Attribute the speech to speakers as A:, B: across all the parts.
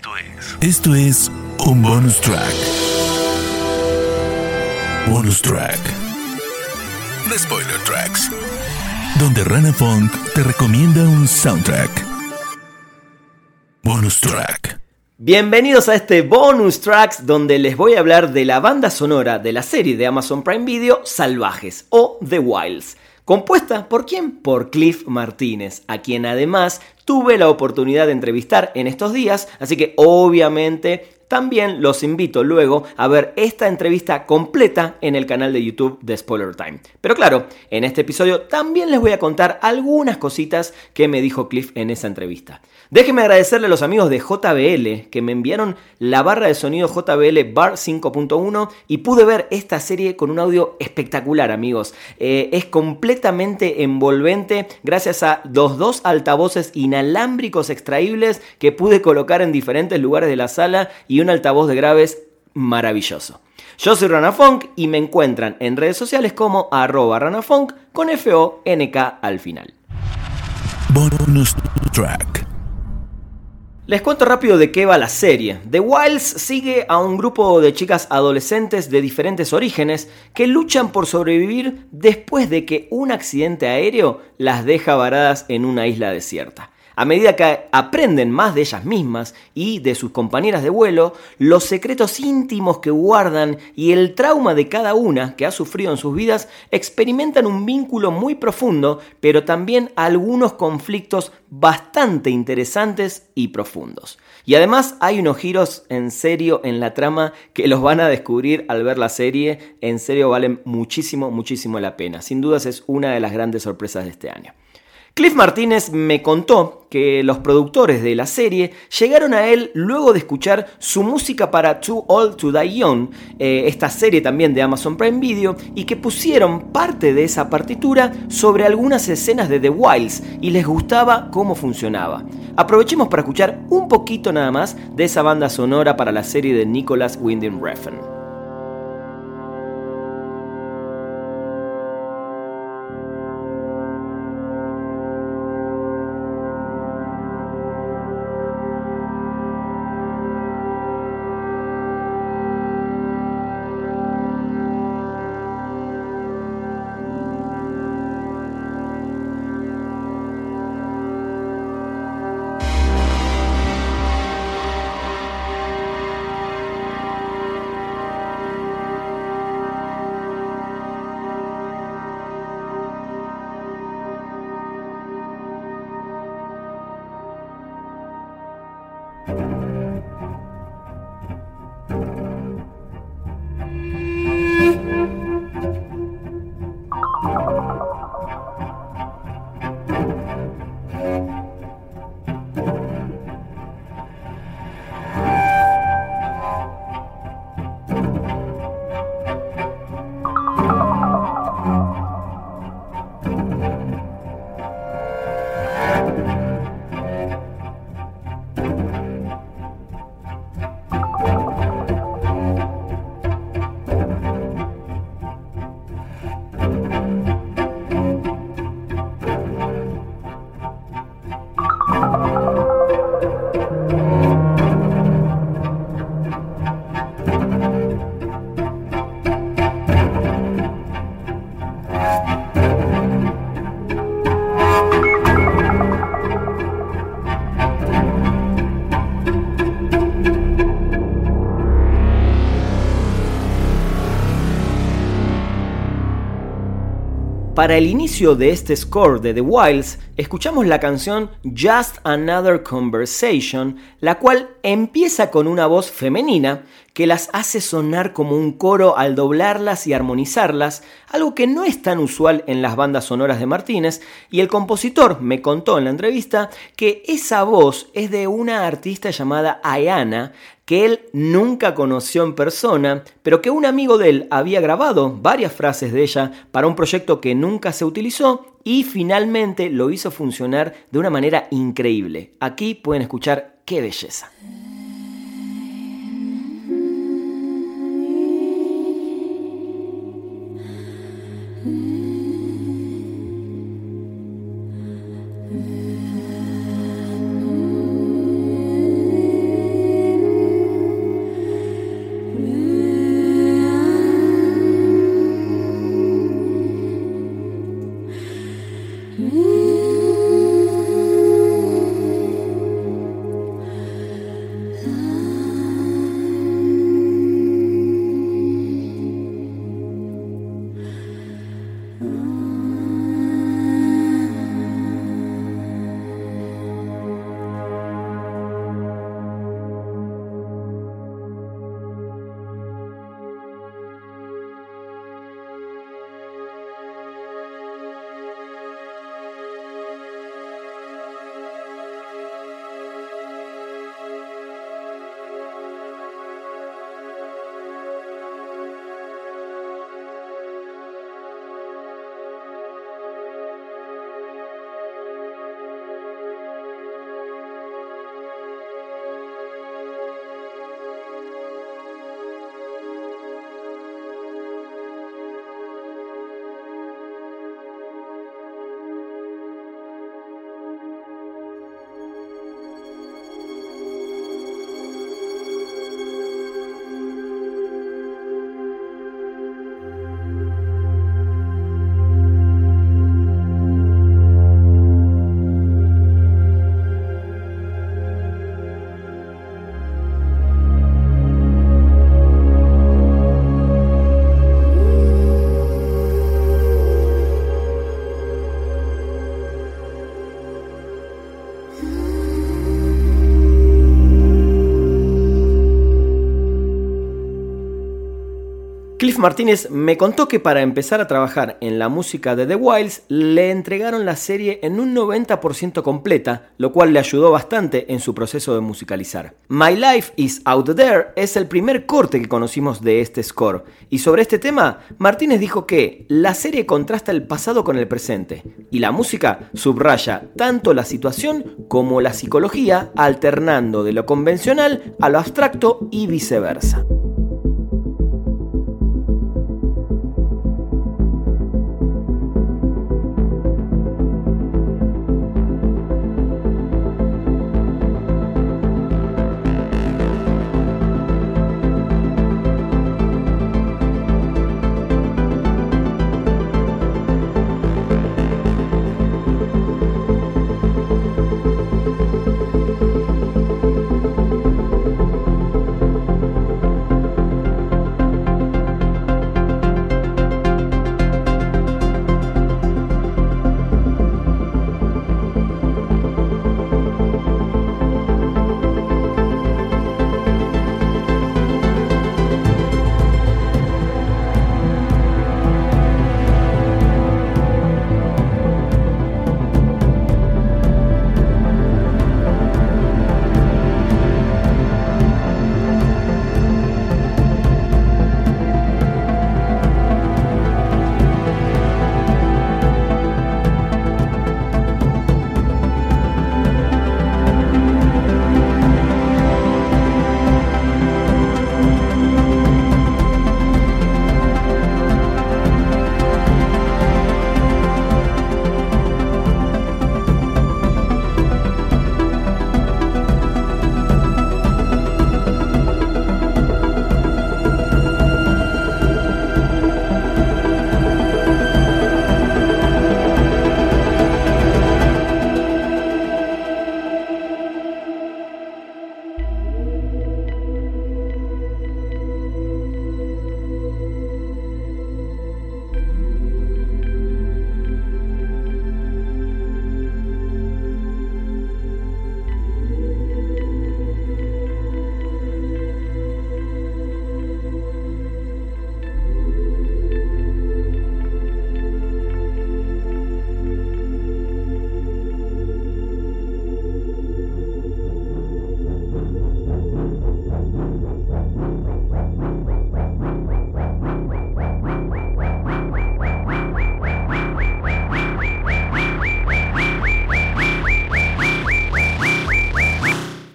A: Esto es. Esto es un bonus track. Bonus track. The Spoiler Tracks. Donde Rana Funk te recomienda un soundtrack. Bonus track.
B: Bienvenidos a este bonus tracks donde les voy a hablar de la banda sonora de la serie de Amazon Prime Video Salvajes o The Wilds. Compuesta por quién? Por Cliff Martínez, a quien además tuve la oportunidad de entrevistar en estos días, así que obviamente también los invito luego a ver esta entrevista completa en el canal de YouTube de Spoiler Time. Pero claro, en este episodio también les voy a contar algunas cositas que me dijo Cliff en esa entrevista. Déjenme agradecerle a los amigos de JBL que me enviaron la barra de sonido JBL Bar 5.1 y pude ver esta serie con un audio espectacular, amigos. Eh, es completamente envolvente gracias a los dos altavoces inalámbricos extraíbles que pude colocar en diferentes lugares de la sala y un altavoz de graves maravilloso. Yo soy Ranafunk y me encuentran en redes sociales como arroba ranafunk con F-O-N-K al final.
A: Bonus track.
B: Les cuento rápido de qué va la serie. The Wilds sigue a un grupo de chicas adolescentes de diferentes orígenes que luchan por sobrevivir después de que un accidente aéreo las deja varadas en una isla desierta. A medida que aprenden más de ellas mismas y de sus compañeras de vuelo, los secretos íntimos que guardan y el trauma de cada una que ha sufrido en sus vidas experimentan un vínculo muy profundo, pero también algunos conflictos bastante interesantes y profundos. Y además hay unos giros en serio en la trama que los van a descubrir al ver la serie. En serio valen muchísimo, muchísimo la pena. Sin dudas es una de las grandes sorpresas de este año. Cliff Martínez me contó que los productores de la serie llegaron a él luego de escuchar su música para Too Old to Die Young, eh, esta serie también de Amazon Prime Video, y que pusieron parte de esa partitura sobre algunas escenas de The Wilds y les gustaba cómo funcionaba. Aprovechemos para escuchar un poquito nada más de esa banda sonora para la serie de Nicholas Winding Refn. Para el inicio de este score de The Wilds, escuchamos la canción Just Another Conversation, la cual empieza con una voz femenina que las hace sonar como un coro al doblarlas y armonizarlas, algo que no es tan usual en las bandas sonoras de Martínez, y el compositor me contó en la entrevista que esa voz es de una artista llamada Ayana, que él nunca conoció en persona, pero que un amigo de él había grabado varias frases de ella para un proyecto que nunca se utilizó y finalmente lo hizo funcionar de una manera increíble. Aquí pueden escuchar qué belleza. Cliff Martínez me contó que para empezar a trabajar en la música de The Wilds le entregaron la serie en un 90% completa, lo cual le ayudó bastante en su proceso de musicalizar. My Life is Out There es el primer corte que conocimos de este score, y sobre este tema, Martínez dijo que la serie contrasta el pasado con el presente, y la música subraya tanto la situación como la psicología, alternando de lo convencional a lo abstracto y viceversa.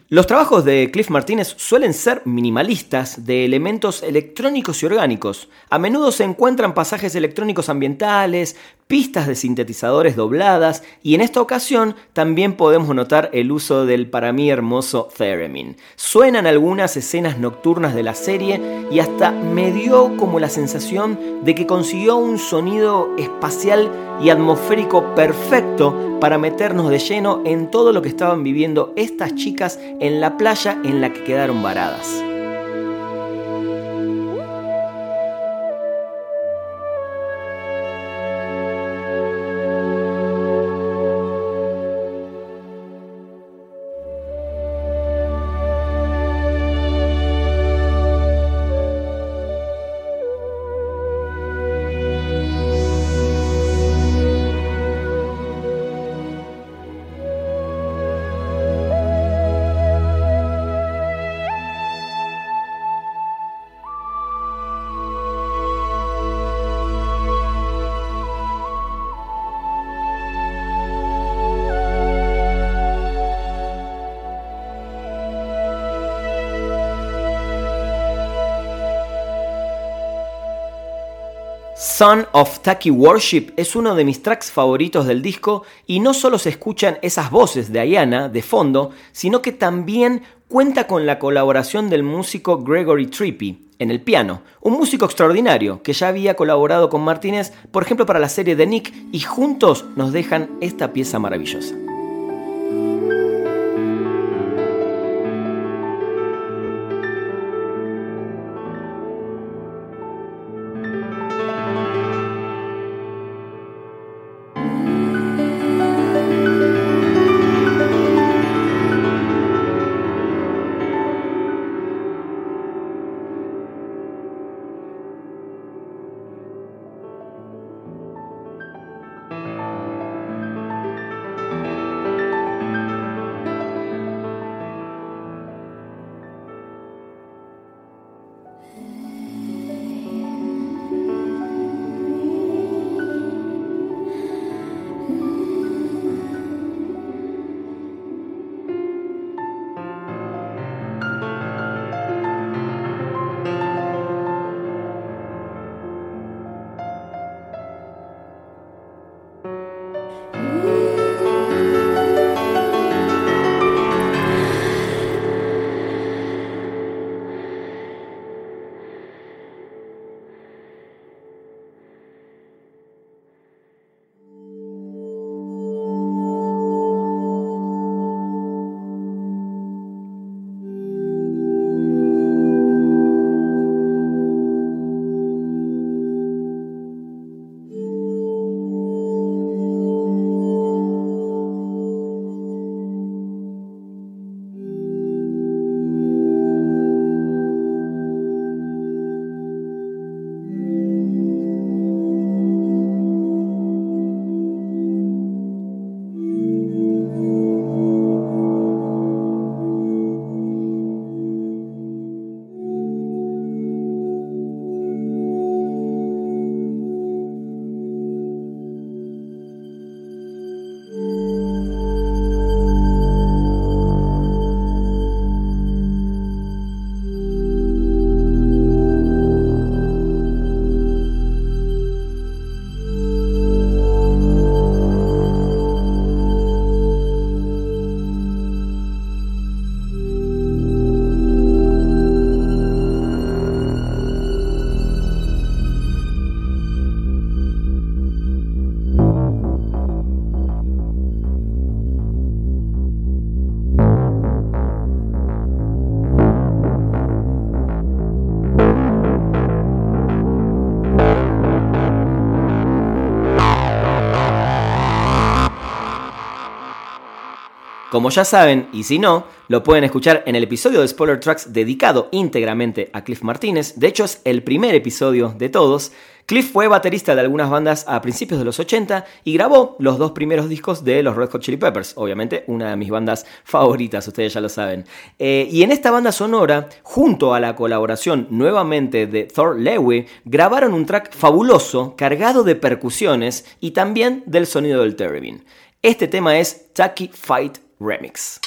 B: Los trabajos de Cliff Martínez suelen ser minimalistas de elementos electrónicos y orgánicos. A menudo se encuentran pasajes electrónicos ambientales, pistas de sintetizadores dobladas y en esta ocasión también podemos notar el uso del para mí hermoso theremin. Suenan algunas escenas nocturnas de la serie y hasta me dio como la sensación de que consiguió un sonido espacial y atmosférico perfecto para meternos de lleno en todo lo que estaban viviendo estas chicas en la playa en la que quedaron varadas. Son of Taki Worship es uno de mis tracks favoritos del disco y no solo se escuchan esas voces de Ayana de fondo, sino que también cuenta con la colaboración del músico Gregory Trippy en el piano, un músico extraordinario que ya había colaborado con Martínez, por ejemplo, para la serie de Nick y juntos nos dejan esta pieza maravillosa. Como ya saben, y si no, lo pueden escuchar en el episodio de Spoiler Tracks dedicado íntegramente a Cliff Martínez. De hecho, es el primer episodio de todos. Cliff fue baterista de algunas bandas a principios de los 80 y grabó los dos primeros discos de los Red Hot Chili Peppers, obviamente una de mis bandas favoritas, ustedes ya lo saben. Eh, y en esta banda sonora, junto a la colaboración nuevamente de Thor Lewy, grabaron un track fabuloso cargado de percusiones y también del sonido del theremin. Este tema es Tucky Fight Remix.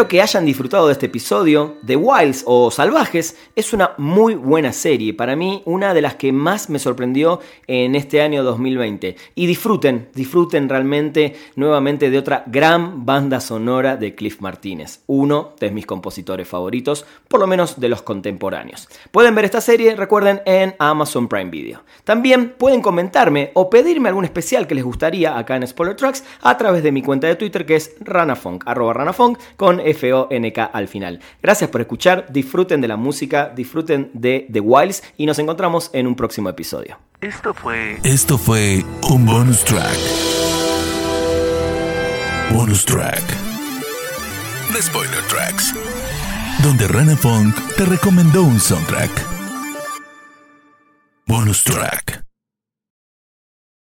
B: Espero que hayan disfrutado de este episodio. The Wilds o Salvajes es una muy buena serie, para mí una de las que más me sorprendió en este año 2020. Y disfruten, disfruten realmente nuevamente de otra gran banda sonora de Cliff Martínez, uno de mis compositores favoritos, por lo menos de los contemporáneos. Pueden ver esta serie, recuerden, en Amazon Prime Video. También pueden comentarme o pedirme algún especial que les gustaría acá en Spoiler Tracks a través de mi cuenta de Twitter que es ranafunk, ranafunk, con F-O-N-K al final. Gracias por escuchar, disfruten de la música, disfruten de The Wilds y nos encontramos en un próximo episodio.
A: Esto fue. Esto fue un bonus track. Bonus track. The Spoiler Tracks. Donde Rana Funk te recomendó un soundtrack. Bonus track.